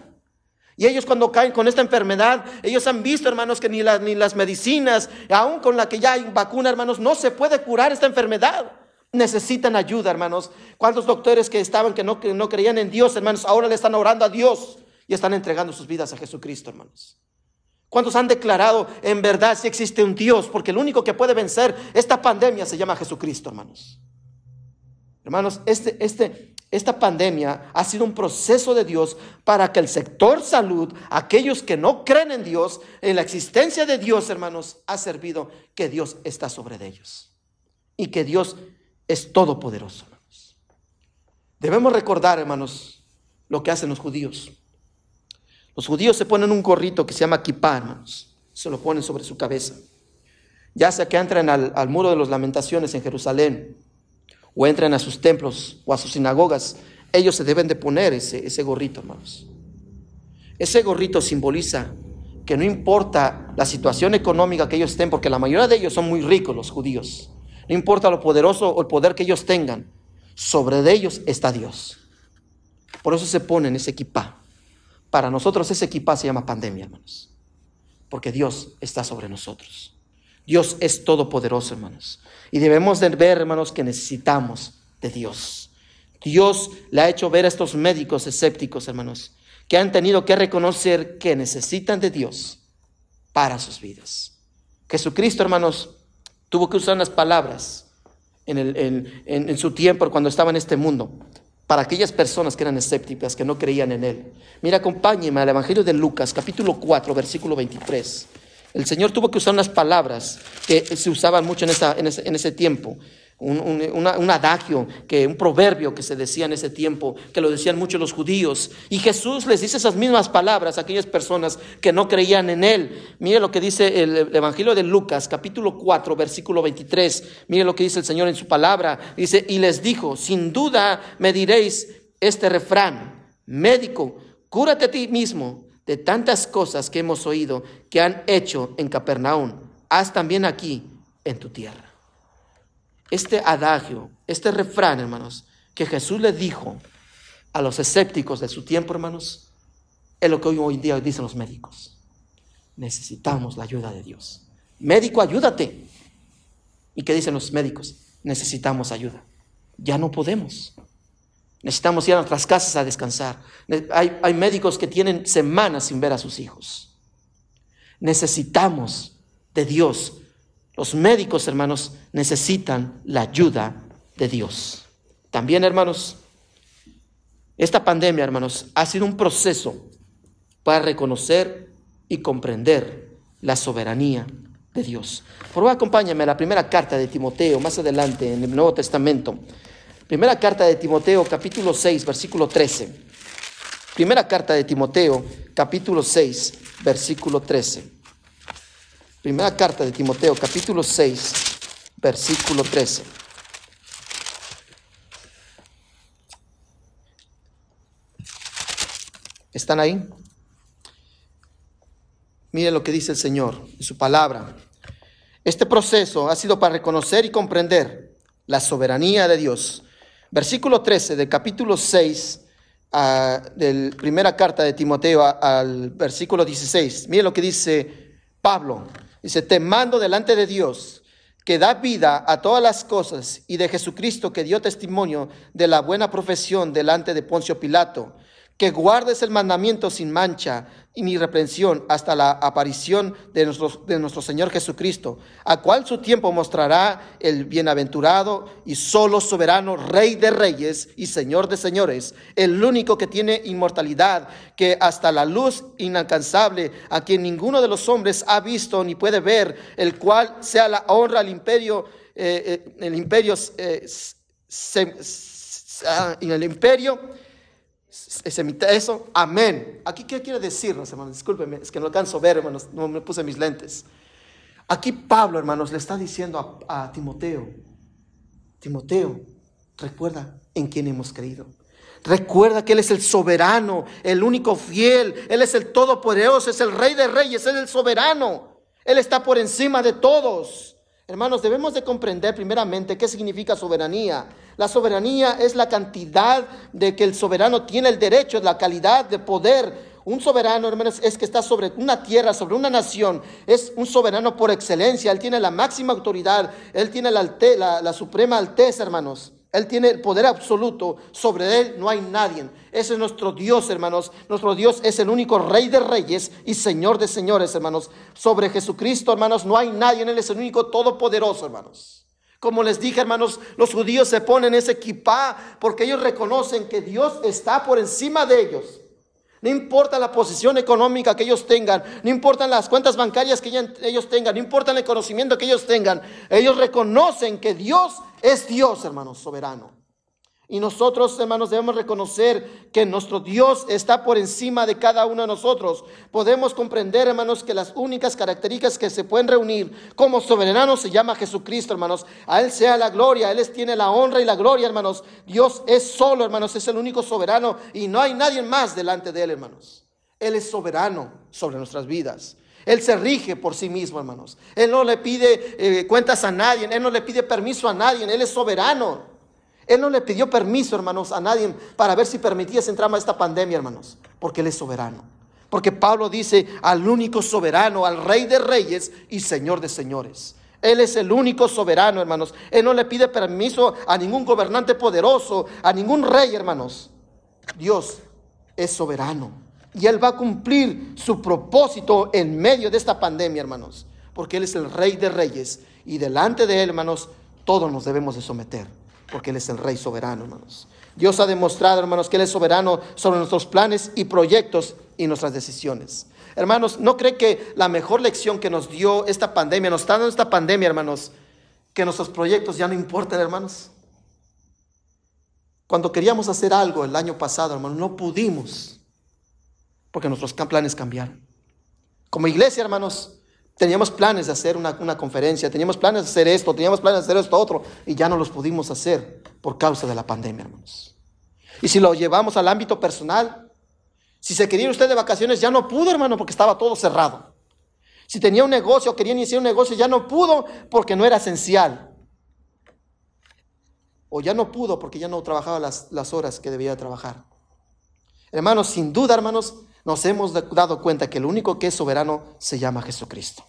Y ellos cuando caen con esta enfermedad, ellos han visto, hermanos, que ni las, ni las medicinas, aún con la que ya hay vacuna, hermanos, no se puede curar esta enfermedad necesitan ayuda, hermanos. ¿Cuántos doctores que estaban que no, que no creían en Dios, hermanos, ahora le están orando a Dios y están entregando sus vidas a Jesucristo, hermanos? ¿Cuántos han declarado en verdad si existe un Dios? Porque el único que puede vencer esta pandemia se llama Jesucristo, hermanos. Hermanos, este, este, esta pandemia ha sido un proceso de Dios para que el sector salud, aquellos que no creen en Dios, en la existencia de Dios, hermanos, ha servido que Dios está sobre ellos. Y que Dios es todopoderoso, hermanos. Debemos recordar, hermanos, lo que hacen los judíos. Los judíos se ponen un gorrito que se llama kippah, hermanos. Se lo ponen sobre su cabeza. Ya sea que entren al, muro de las lamentaciones en Jerusalén, o entren a sus templos o a sus sinagogas, ellos se deben de poner ese, ese gorrito, hermanos. Ese gorrito simboliza que no importa la situación económica que ellos estén, porque la mayoría de ellos son muy ricos, los judíos. No importa lo poderoso o el poder que ellos tengan, sobre ellos está Dios. Por eso se ponen ese equipa. Para nosotros ese equipa se llama pandemia, hermanos. Porque Dios está sobre nosotros. Dios es todopoderoso, hermanos. Y debemos de ver, hermanos, que necesitamos de Dios. Dios le ha hecho ver a estos médicos escépticos, hermanos, que han tenido que reconocer que necesitan de Dios para sus vidas. Jesucristo, hermanos, Tuvo que usar unas palabras en, su tiempo cuando estaba en este mundo para aquellas personas que eran escépticas, que no creían en Él. Mira, acompáñeme al Evangelio de Lucas, capítulo 4, versículo 23. El Señor tuvo que usar unas palabras que se usaban mucho en, en ese tiempo un, adagio, que, un proverbio que se decía en ese tiempo, que lo decían muchos los judíos. Y Jesús les dice esas mismas palabras a aquellas personas que no creían en Él. Mire lo que dice el Evangelio de Lucas, capítulo 4, versículo 23. Mire lo que dice el Señor en su palabra. Dice, y les dijo, sin duda me diréis este refrán, médico, cúrate a ti mismo de tantas cosas que hemos oído que han hecho en Capernaum. Haz también aquí en tu tierra este adagio, este refrán, hermanos, que Jesús le dijo a los escépticos de su tiempo, hermanos, es lo que hoy, en día dicen los médicos. Necesitamos la ayuda de Dios. Médico, ayúdate. ¿Y qué dicen los médicos? Necesitamos ayuda. Ya no podemos. Necesitamos ir a nuestras casas a descansar. Hay, hay médicos que tienen semanas sin ver a sus hijos. Necesitamos de Dios los médicos, hermanos, necesitan la ayuda de Dios. También, hermanos, esta pandemia, hermanos, ha sido un proceso para reconocer y comprender la soberanía de Dios. Por favor, acompáñame a la primera carta de Timoteo, más adelante en el Nuevo Testamento. Primera carta de Timoteo, capítulo 6, versículo 13. Primera carta de Timoteo, capítulo 6, versículo 13. Primera carta de Timoteo, capítulo 6, versículo 13. ¿Están ahí? Mire lo que dice el Señor en su palabra. Este proceso ha sido para reconocer y comprender la soberanía de Dios. Versículo 13 del capítulo 6 de la primera carta de Timoteo al versículo 16. Mire lo que dice Pablo. Dice, te mando delante de Dios que da vida a todas las cosas y de Jesucristo que dio testimonio de la buena profesión delante de Poncio Pilato que guardes el mandamiento sin mancha y ni reprensión hasta la aparición de nuestro, de nuestro Señor Jesucristo, a cual su tiempo mostrará el bienaventurado y solo soberano Rey de reyes y Señor de señores, el único que tiene inmortalidad, que hasta la luz inalcanzable, a quien ninguno de los hombres ha visto ni puede ver, el cual sea la honra al imperio, eh, eh, el imperio, eh, ah, en el imperio, eso, amén. Aquí, ¿qué quiere decirnos, hermanos? Discúlpenme, es que no alcanzo a ver, hermanos, no me puse mis lentes. Aquí Pablo, hermanos, le está diciendo a, Timoteo, Timoteo, recuerda en quién hemos creído. Recuerda que Él es el soberano, el único fiel, Él es el todopoderoso, es el rey de reyes, es el soberano. Él está por encima de todos. Hermanos, debemos de comprender primeramente qué significa soberanía. La soberanía es la cantidad de que el soberano tiene el derecho, la calidad de poder. Un soberano, hermanos, es que está sobre una tierra, sobre una nación. Es un soberano por excelencia. Él tiene la máxima autoridad. Él tiene la, la, la suprema alteza, hermanos. Él tiene el poder absoluto. Sobre Él no hay nadie. Ese es nuestro Dios, hermanos. Nuestro Dios es el único Rey de reyes y Señor de señores, hermanos. Sobre Jesucristo, hermanos, no hay nadie. Él es el único todopoderoso, hermanos. Como les dije, hermanos, los judíos se ponen ese equipá porque ellos reconocen que Dios está por encima de ellos. No importa la posición económica que ellos tengan, no importan las cuentas bancarias que ellos tengan, no importa el conocimiento que ellos tengan, ellos reconocen que Dios es Dios, hermanos, soberano. Y nosotros, hermanos, debemos reconocer que nuestro Dios está por encima de cada uno de nosotros. Podemos comprender, hermanos, que las únicas características que se pueden reunir como soberano se llama Jesucristo, hermanos. A Él sea la gloria, Él tiene la honra y la gloria, hermanos. Dios es solo, hermanos, es el único soberano y no hay nadie más delante de Él, hermanos. Él es soberano sobre nuestras vidas. Él se rige por sí mismo, hermanos. Él no le pide eh, cuentas a nadie, Él no le pide permiso a nadie, Él es soberano. Él no le pidió permiso, hermanos, a nadie para ver si permitía entrar a esta pandemia, hermanos, porque Él es soberano. Porque Pablo dice al único soberano, al rey de reyes y señor de señores. Él es el único soberano, hermanos. Él no le pide permiso a ningún gobernante poderoso, a ningún rey, hermanos. Dios es soberano. Y Él va a cumplir su propósito en medio de esta pandemia, hermanos. Porque Él es el rey de reyes. Y delante de Él, hermanos, todos nos debemos de someter porque Él es el Rey soberano, hermanos. Dios ha demostrado, hermanos, que Él es soberano sobre nuestros planes y proyectos y nuestras decisiones. Hermanos, ¿no cree que la mejor lección que nos dio esta pandemia, nos está dando esta pandemia, hermanos, que nuestros proyectos ya no importan, hermanos? Cuando queríamos hacer algo el año pasado, hermanos, no pudimos, porque nuestros planes cambiaron. Como iglesia, hermanos, Teníamos planes de hacer una, conferencia, teníamos planes de hacer esto, teníamos planes de hacer esto otro, y ya no los pudimos hacer por causa de la pandemia, hermanos. Y si lo llevamos al ámbito personal, si se quería usted de vacaciones, ya no pudo, hermano, porque estaba todo cerrado. Si tenía un negocio, quería iniciar un negocio, ya no pudo porque no era esencial. O ya no pudo porque ya no trabajaba las, las horas que debía trabajar. Hermanos, sin duda, hermanos, nos hemos dado cuenta que el único que es soberano se llama Jesucristo.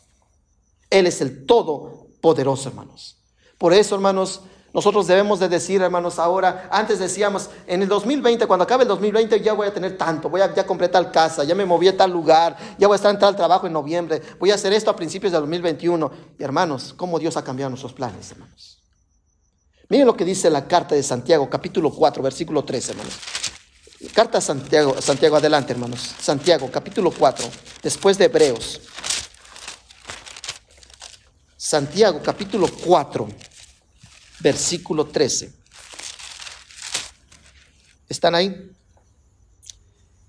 Él es el todopoderoso, hermanos. Por eso, hermanos, nosotros debemos de decir, hermanos, ahora, antes decíamos, en el 2020, cuando acabe el 2020, ya voy a tener tanto, voy a ya compré tal casa, ya me moví a tal lugar, ya voy a estar en tal trabajo en noviembre, voy a hacer esto a principios del 2021. Y hermanos, cómo Dios ha cambiado nuestros planes, hermanos. Miren lo que dice la carta de Santiago, capítulo 4, versículo 13, hermanos. Carta a Santiago, Santiago, adelante hermanos. Santiago, capítulo 4, después de Hebreos. Santiago, capítulo 4, versículo 13. ¿Están ahí?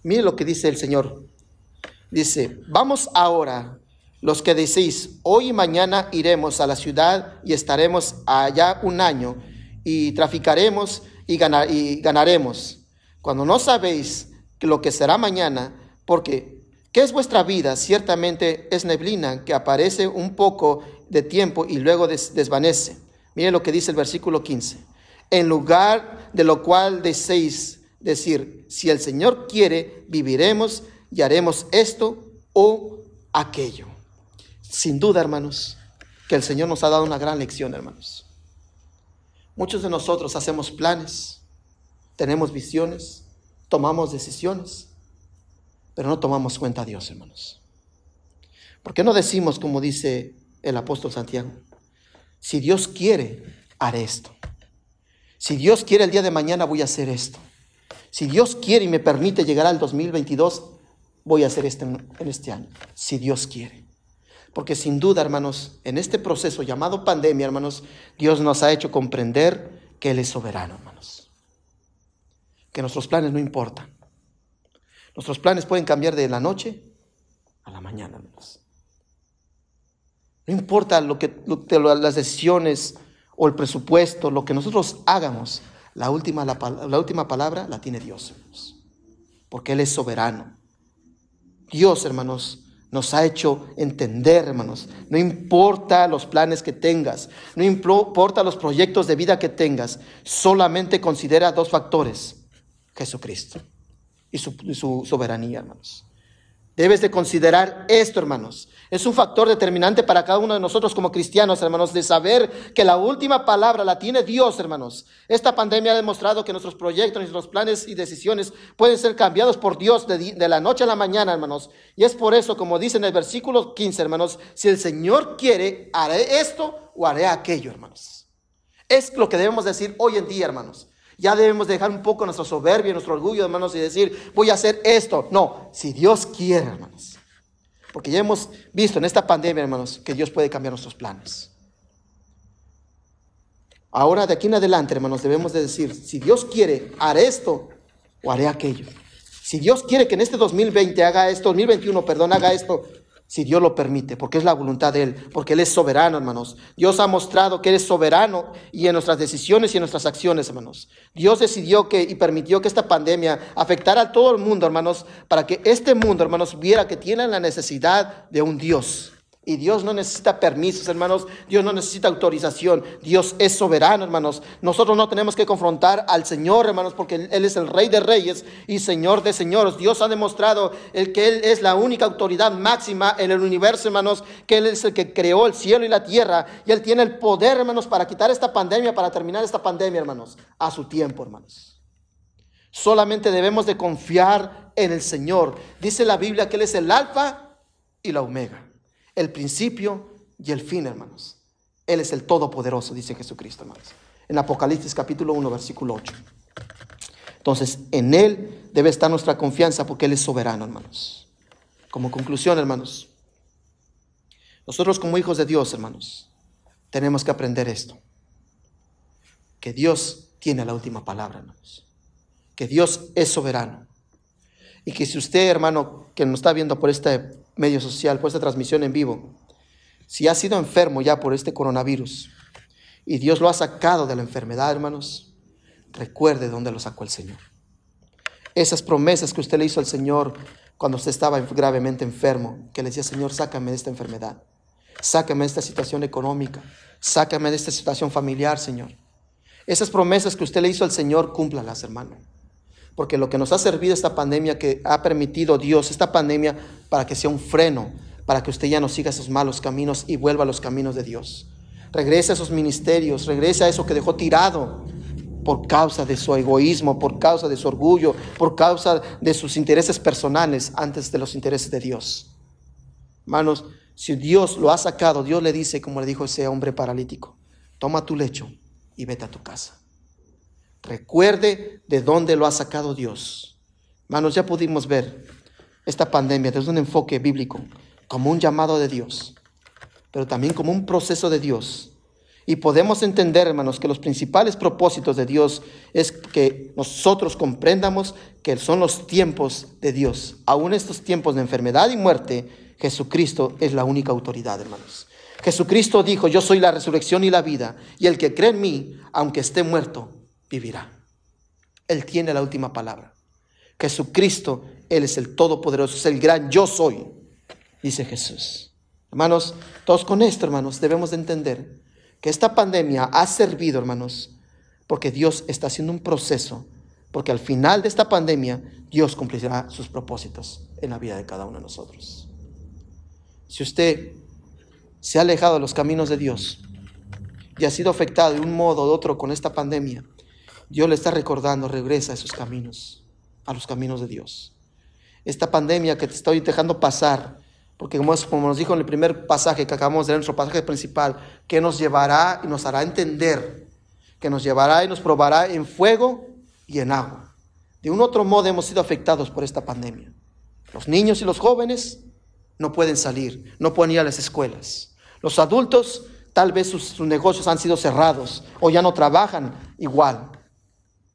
Mire lo que dice el Señor. Dice, vamos ahora, los que decís, hoy y mañana iremos a la ciudad y estaremos allá un año y traficaremos y, ganar, y ganaremos cuando no sabéis lo que será mañana, porque ¿qué es vuestra vida? Ciertamente es neblina que aparece un poco de tiempo y luego desvanece. Mire lo que dice el versículo 15. En lugar de lo cual decéis, decir, si el Señor quiere, viviremos y haremos esto o aquello. Sin duda, hermanos, que el Señor nos ha dado una gran lección, hermanos. Muchos de nosotros hacemos planes, tenemos visiones, tomamos decisiones, pero no tomamos cuenta a Dios, hermanos. ¿Por qué no decimos como dice el apóstol Santiago? Si Dios quiere, haré esto. Si Dios quiere el día de mañana, voy a hacer esto. Si Dios quiere y me permite llegar al 2022, voy a hacer esto en este año. Si Dios quiere. Porque sin duda, hermanos, en este proceso llamado pandemia, hermanos, Dios nos ha hecho comprender que Él es soberano, hermanos. Que nuestros planes no importan. Nuestros planes pueden cambiar de la noche a la mañana, hermanos. No importa lo que, las decisiones o el presupuesto, lo que nosotros hagamos, la última, la, última palabra la tiene Dios, hermanos. Porque Él es soberano. Dios, hermanos, nos ha hecho entender, hermanos. No importa los planes que tengas, no importa los proyectos de vida que tengas, solamente considera dos factores, Jesucristo y su, y su soberanía, hermanos. Debes de considerar esto, hermanos. Es un factor determinante para cada uno de nosotros como cristianos, hermanos, de saber que la última palabra la tiene Dios, hermanos. Esta pandemia ha demostrado que nuestros proyectos, nuestros planes y decisiones pueden ser cambiados por Dios de, de, la noche a la mañana, hermanos. Y es por eso, como dice en el versículo 15, hermanos, si el Señor quiere, haré esto o haré aquello, hermanos. Es lo que debemos decir hoy en día, hermanos. Ya debemos dejar un poco nuestra soberbia, nuestro orgullo, hermanos, y decir, voy a hacer esto. No, si Dios quiere, hermanos. Porque ya hemos visto en esta pandemia, hermanos, que Dios puede cambiar nuestros planes. Ahora, de aquí en adelante, hermanos, debemos de decir, si Dios quiere, haré esto o haré aquello. Si Dios quiere que en este 2020 haga esto, 2021, perdón, haga esto, si Dios lo permite, porque es la voluntad de Él, porque Él es soberano, hermanos. Dios ha mostrado que Él es soberano y en nuestras decisiones y en nuestras acciones, hermanos. Dios decidió que y permitió que esta pandemia afectara a todo el mundo, hermanos, para que este mundo, hermanos, viera que tiene la necesidad de un Dios y Dios no necesita permisos, hermanos. Dios no necesita autorización. Dios es soberano, hermanos. Nosotros no tenemos que confrontar al Señor, hermanos, porque Él es el Rey de Reyes y Señor de Señores. Dios ha demostrado el que Él es la única autoridad máxima en el universo, hermanos, que Él es el que creó el cielo y la tierra. Y Él tiene el poder, hermanos, para quitar esta pandemia, para terminar esta pandemia, hermanos, a su tiempo, hermanos. Solamente debemos de confiar en el Señor. Dice la Biblia que Él es el alfa y la omega el principio y el fin, hermanos. Él es el Todopoderoso, dice Jesucristo, hermanos. En Apocalipsis capítulo 1, versículo 8. Entonces, en Él debe estar nuestra confianza porque Él es soberano, hermanos. Como conclusión, hermanos, nosotros como hijos de Dios, hermanos, tenemos que aprender esto. Que Dios tiene la última palabra, hermanos. Que Dios es soberano. Y que si usted, hermano, que nos está viendo por este medio social, por esta transmisión en vivo, si ha sido enfermo ya por este coronavirus y Dios lo ha sacado de la enfermedad, hermanos, recuerde dónde lo sacó el Señor. Esas promesas que usted le hizo al Señor cuando usted estaba gravemente enfermo, que le decía, Señor, sácame de esta enfermedad, sácame de esta situación económica, sácame de esta situación familiar, Señor. Esas promesas que usted le hizo al Señor, cúmplalas, hermano porque lo que nos ha servido esta pandemia, que ha permitido Dios, esta pandemia, para que sea un freno, para que usted ya no siga esos malos caminos y vuelva a los caminos de Dios. Regrese a esos ministerios, regrese a eso que dejó tirado por causa de su egoísmo, por causa de su orgullo, por causa de sus intereses personales antes de los intereses de Dios. Hermanos, si Dios lo ha sacado, Dios le dice, como le dijo ese hombre paralítico, toma tu lecho y vete a tu casa. Recuerde de dónde lo ha sacado Dios. Hermanos, ya pudimos ver esta pandemia desde un enfoque bíblico como un llamado de Dios, pero también como un proceso de Dios. Y podemos entender, hermanos, que los principales propósitos de Dios es que nosotros comprendamos que son los tiempos de Dios. Aún estos tiempos de enfermedad y muerte, Jesucristo es la única autoridad, hermanos. Jesucristo dijo, yo soy la resurrección y la vida, y el que cree en mí, aunque esté muerto, vivirá. Él tiene la última palabra. Jesucristo, Él es el Todopoderoso, es el gran yo soy, dice Jesús. Hermanos, todos con esto, hermanos, debemos de entender que esta pandemia ha servido, hermanos, porque Dios está haciendo un proceso porque al final de esta pandemia Dios cumplirá sus propósitos en la vida de cada uno de nosotros. Si usted se ha alejado de los caminos de Dios y ha sido afectado de un modo u otro con esta pandemia, Dios le está recordando, regresa a esos caminos, a los caminos de Dios. Esta pandemia que te estoy dejando pasar, porque como, como nos dijo en el primer pasaje que acabamos de leer, nuestro pasaje principal, que nos llevará y nos hará entender, que nos llevará y nos probará en fuego y en agua. De un otro modo hemos sido afectados por esta pandemia. Los niños y los jóvenes no pueden salir, no pueden ir a las escuelas. Los adultos tal vez sus, negocios han sido cerrados o ya no trabajan igual.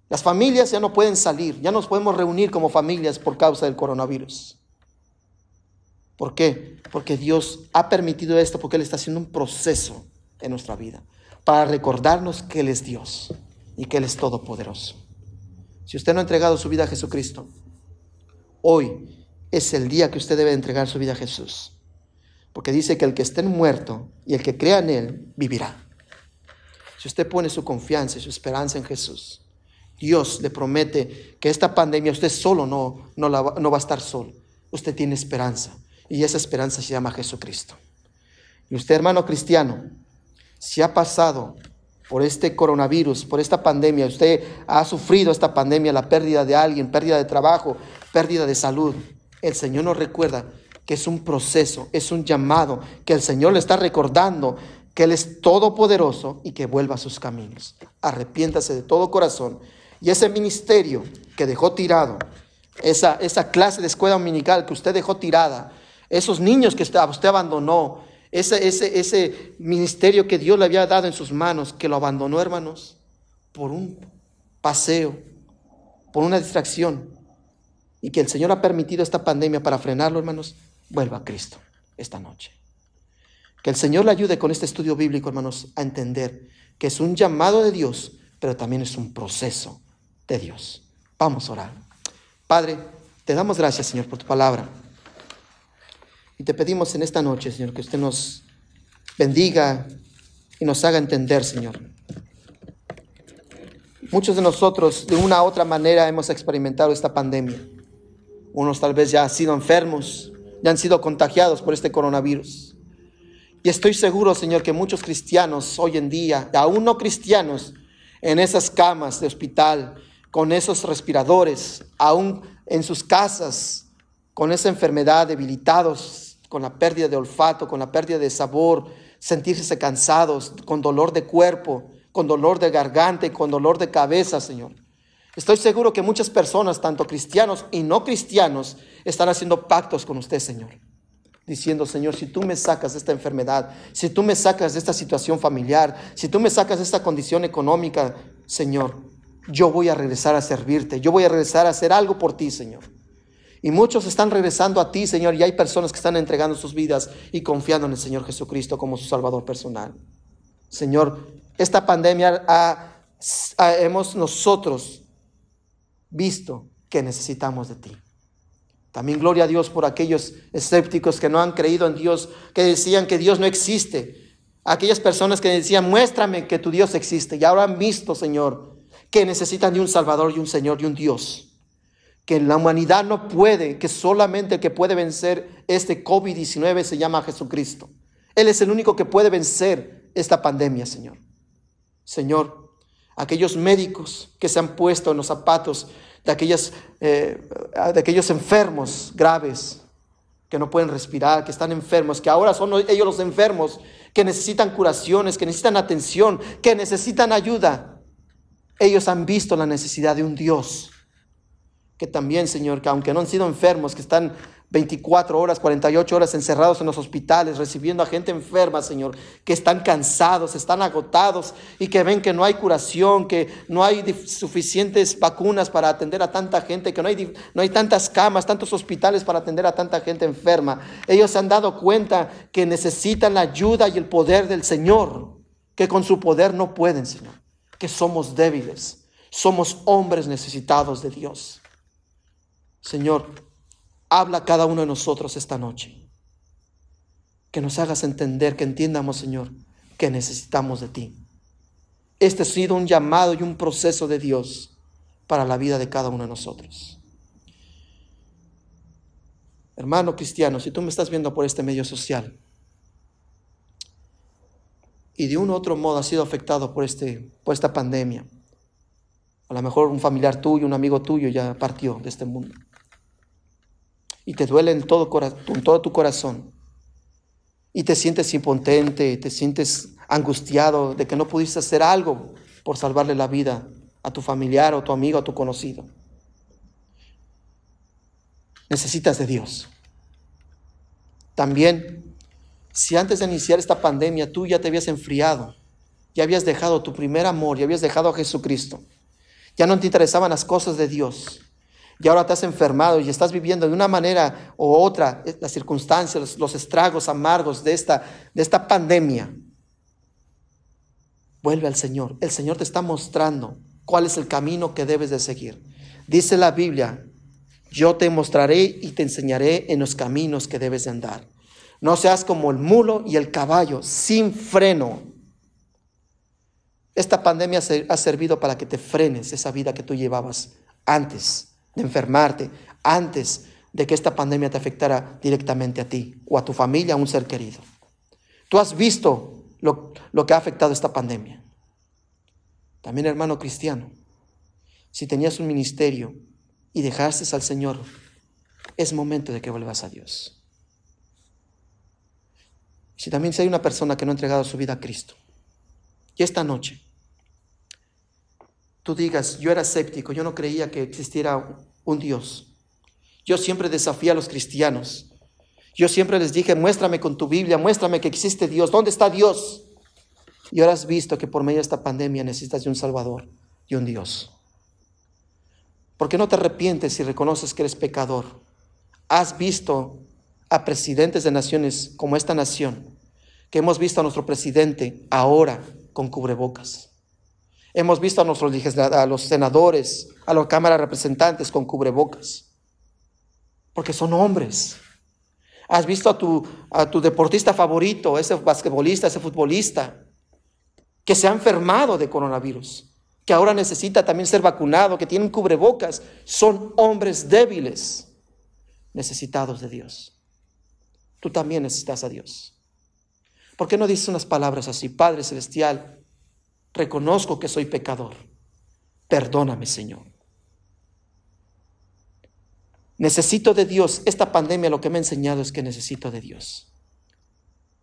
Las familias ya no pueden salir, ya nos podemos reunir como familias por causa del coronavirus. ¿Por qué? Porque Dios ha permitido esto, porque Él está haciendo un proceso en nuestra vida para recordarnos que Él es Dios y que Él es todopoderoso. Si usted no ha entregado su vida a Jesucristo, hoy es el día que usted debe entregar su vida a Jesús. Porque dice que el que esté muerto y el que crea en Él vivirá. Si usted pone su confianza y su esperanza en Jesús, Dios le promete que esta pandemia usted solo no, no, no va a estar solo. Usted tiene esperanza y esa esperanza se llama Jesucristo. Y usted, hermano cristiano, si ha pasado por este coronavirus, por esta pandemia, usted ha sufrido esta pandemia, la pérdida de alguien, pérdida de trabajo, pérdida de salud, el Señor nos recuerda que es un proceso, es un llamado, que el Señor le está recordando que Él es todopoderoso y que vuelva a sus caminos. Arrepiéntase de todo corazón y ese ministerio que dejó tirado, esa, esa clase de escuela dominical que usted dejó tirada, esos niños que usted, abandonó, ese, ese, ese ministerio que Dios le había dado en sus manos, que lo abandonó, hermanos, por un paseo, por una distracción, y que el Señor ha permitido esta pandemia para frenarlo, hermanos, vuelva a Cristo esta noche. Que el Señor le ayude con este estudio bíblico, hermanos, a entender que es un llamado de Dios, pero también es un proceso de Dios. Vamos a orar. Padre, te damos gracias, Señor, por tu palabra. Y te pedimos en esta noche, Señor, que usted nos bendiga y nos haga entender, Señor. Muchos de nosotros, de una u otra manera, hemos experimentado esta pandemia. Unos tal vez ya han sido enfermos, ya han sido contagiados por este coronavirus. Y estoy seguro, Señor, que muchos cristianos hoy en día, aún no cristianos, en esas camas de hospital, con esos respiradores, aún en sus casas, con esa enfermedad, debilitados, con la pérdida de olfato, con la pérdida de sabor, sentirse cansados, con dolor de cuerpo, con dolor de garganta y con dolor de cabeza, Señor. Estoy seguro que muchas personas, tanto cristianos y no cristianos, están haciendo pactos con usted, Señor. Diciendo, Señor, si tú me sacas de esta enfermedad, si tú me sacas de esta situación familiar, si tú me sacas de esta condición económica, Señor, yo voy a regresar a servirte, yo voy a regresar a hacer algo por ti, Señor. Y muchos están regresando a ti, Señor, y hay personas que están entregando sus vidas y confiando en el Señor Jesucristo como su Salvador personal. Señor, esta pandemia hemos nosotros visto que necesitamos de ti. También gloria a Dios por aquellos escépticos que no han creído en Dios, que decían que Dios no existe. Aquellas personas que decían, muéstrame que tu Dios existe. Y ahora han visto, Señor, que necesitan de un Salvador y un Señor y un Dios. Que la humanidad no puede, que solamente el que puede vencer este COVID-19 se llama Jesucristo. Él es el único que puede vencer esta pandemia, Señor. Señor, aquellos médicos que se han puesto en los zapatos de, aquellas, eh, de aquellos enfermos graves que no pueden respirar, que están enfermos, que ahora son ellos los enfermos, que necesitan curaciones, que necesitan atención, que necesitan ayuda. Ellos han visto la necesidad de un Dios que también, Señor, que aunque no han sido enfermos, que están 24 horas, 48 horas encerrados en los hospitales, recibiendo a gente enferma, Señor, que están cansados, están agotados y que ven que no hay curación, que no hay suficientes vacunas para atender a tanta gente, que no hay, no hay tantas camas, tantos hospitales para atender a tanta gente enferma. Ellos se han dado cuenta que necesitan la ayuda y el poder del Señor, que con su poder no pueden, Señor, que somos débiles, somos hombres necesitados de Dios. Señor, habla a cada uno de nosotros esta noche. Que nos hagas entender, que entiendamos, Señor, que necesitamos de ti. Este ha sido un llamado y un proceso de Dios para la vida de cada uno de nosotros. Hermano cristiano, si tú me estás viendo por este medio social y de un otro modo has sido afectado por, este, por esta pandemia, a lo mejor un familiar tuyo, un amigo tuyo ya partió de este mundo y te duele en todo, en todo tu corazón y te sientes impotente, te sientes angustiado de que no pudiste hacer algo por salvarle la vida a tu familiar o tu amigo o tu conocido. Necesitas de Dios. También, si antes de iniciar esta pandemia tú ya te habías enfriado, ya habías dejado tu primer amor, ya habías dejado a Jesucristo, ya no te interesaban las cosas de Dios, y ahora te has enfermado y estás viviendo de una manera u otra eh, las circunstancias, los estragos amargos de esta, de esta pandemia, vuelve al Señor. El Señor te está mostrando cuál es el camino que debes de seguir. Dice la Biblia, yo te mostraré y te enseñaré en los caminos que debes de andar. No seas como el mulo y el caballo, sin freno. Esta pandemia ha servido para que te frenes esa vida que tú llevabas antes de enfermarte, antes de que esta pandemia te afectara directamente a ti o a tu familia, a un ser querido. Tú has visto lo, lo que ha afectado esta pandemia. También, hermano cristiano, si tenías un ministerio y dejaste al Señor, es momento de que vuelvas a Dios. Si también si hay una persona que no ha entregado su vida a Cristo, y esta noche tú digas, yo era escéptico, yo no creía que existiera un Dios. Yo siempre desafía a los cristianos. Yo siempre les dije, muéstrame con tu Biblia, muéstrame que existe Dios. ¿Dónde está Dios? Y ahora has visto que por medio de esta pandemia necesitas de un Salvador y un Dios. ¿Por qué no te arrepientes y reconoces que eres pecador? Has visto a presidentes de naciones como esta nación, que hemos visto a nuestro presidente ahora con cubrebocas. Hemos visto a, nuestros, a los senadores, a la Cámara de Representantes con cubrebocas, porque son hombres. Has visto a tu, a tu deportista favorito, ese basquetbolista, ese futbolista, que se ha enfermado de coronavirus, que ahora necesita también ser vacunado, que tienen cubrebocas. Son hombres débiles, necesitados de Dios. Tú también necesitas a Dios. ¿Por qué no dices unas palabras así? Padre Celestial, reconozco que soy pecador. Perdóname, Señor. Necesito de Dios. Esta pandemia lo que me ha enseñado es que necesito de Dios.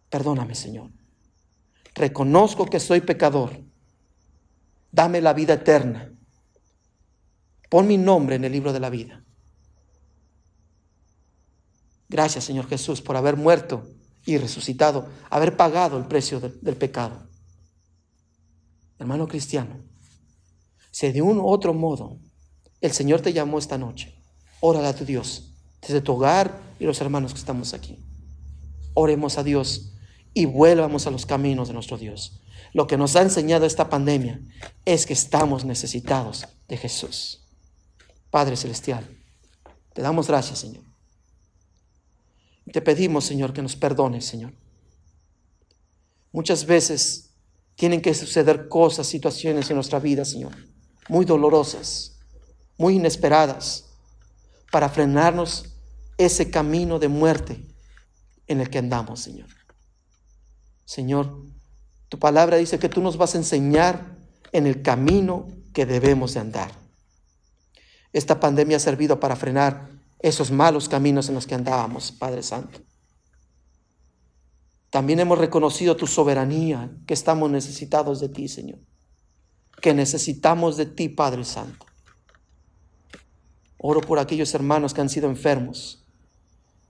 Perdóname, Señor. Reconozco que soy pecador. Dame la vida eterna. Pon mi nombre en el libro de la vida. Gracias, Señor Jesús, por haber muerto y resucitado, haber pagado el precio del, pecado hermano cristiano, si de un u otro modo el Señor te llamó esta noche, órale a tu Dios, desde tu hogar y los hermanos que estamos aquí. Oremos a Dios y vuelvamos a los caminos de nuestro Dios. Lo que nos ha enseñado esta pandemia es que estamos necesitados de Jesús. Padre Celestial, te damos gracias, Señor. Te pedimos, Señor, que nos perdones, Señor. Muchas veces tienen que suceder cosas, situaciones en nuestra vida, Señor, muy dolorosas, muy inesperadas, para frenarnos ese camino de muerte en el que andamos, Señor. Señor, tu palabra dice que tú nos vas a enseñar en el camino que debemos de andar. Esta pandemia ha servido para frenar esos malos caminos en los que andábamos, Padre Santo. También hemos reconocido tu soberanía, que estamos necesitados de ti, Señor. Que necesitamos de ti, Padre Santo. Oro por aquellos hermanos que han sido enfermos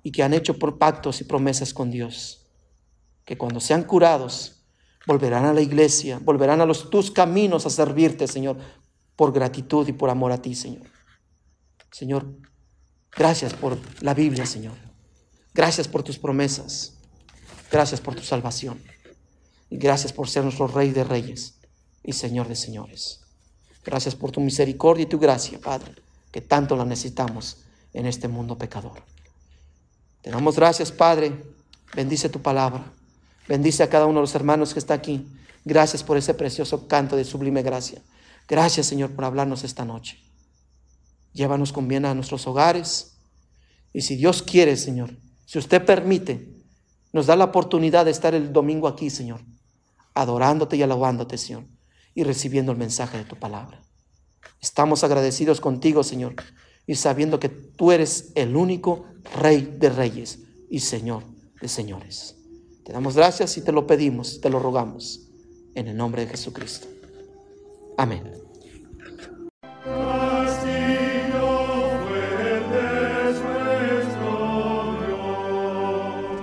y que han hecho por pactos y promesas con Dios. Que cuando sean curados, volverán a la iglesia, volverán a los, tus caminos a servirte, Señor, por gratitud y por amor a ti, Señor. Señor, gracias por la Biblia, Señor. Gracias por tus promesas. Gracias por tu salvación. Y gracias por ser nuestro Rey de Reyes y Señor de Señores. Gracias por tu misericordia y tu gracia, Padre, que tanto la necesitamos en este mundo pecador. Te damos gracias, Padre. Bendice tu palabra. Bendice a cada uno de los hermanos que está aquí. Gracias por ese precioso canto de sublime gracia. Gracias, Señor, por hablarnos esta noche. Llévanos con bien a nuestros hogares. Y si Dios quiere, Señor, si usted permite, nos da la oportunidad de estar el domingo aquí, Señor, adorándote y alabándote, Señor, y recibiendo el mensaje de tu palabra. Estamos agradecidos contigo, Señor, y sabiendo que tú eres el único Rey de reyes y Señor de señores. Te damos gracias y te lo pedimos, te lo rogamos, en el nombre de Jesucristo. Amén.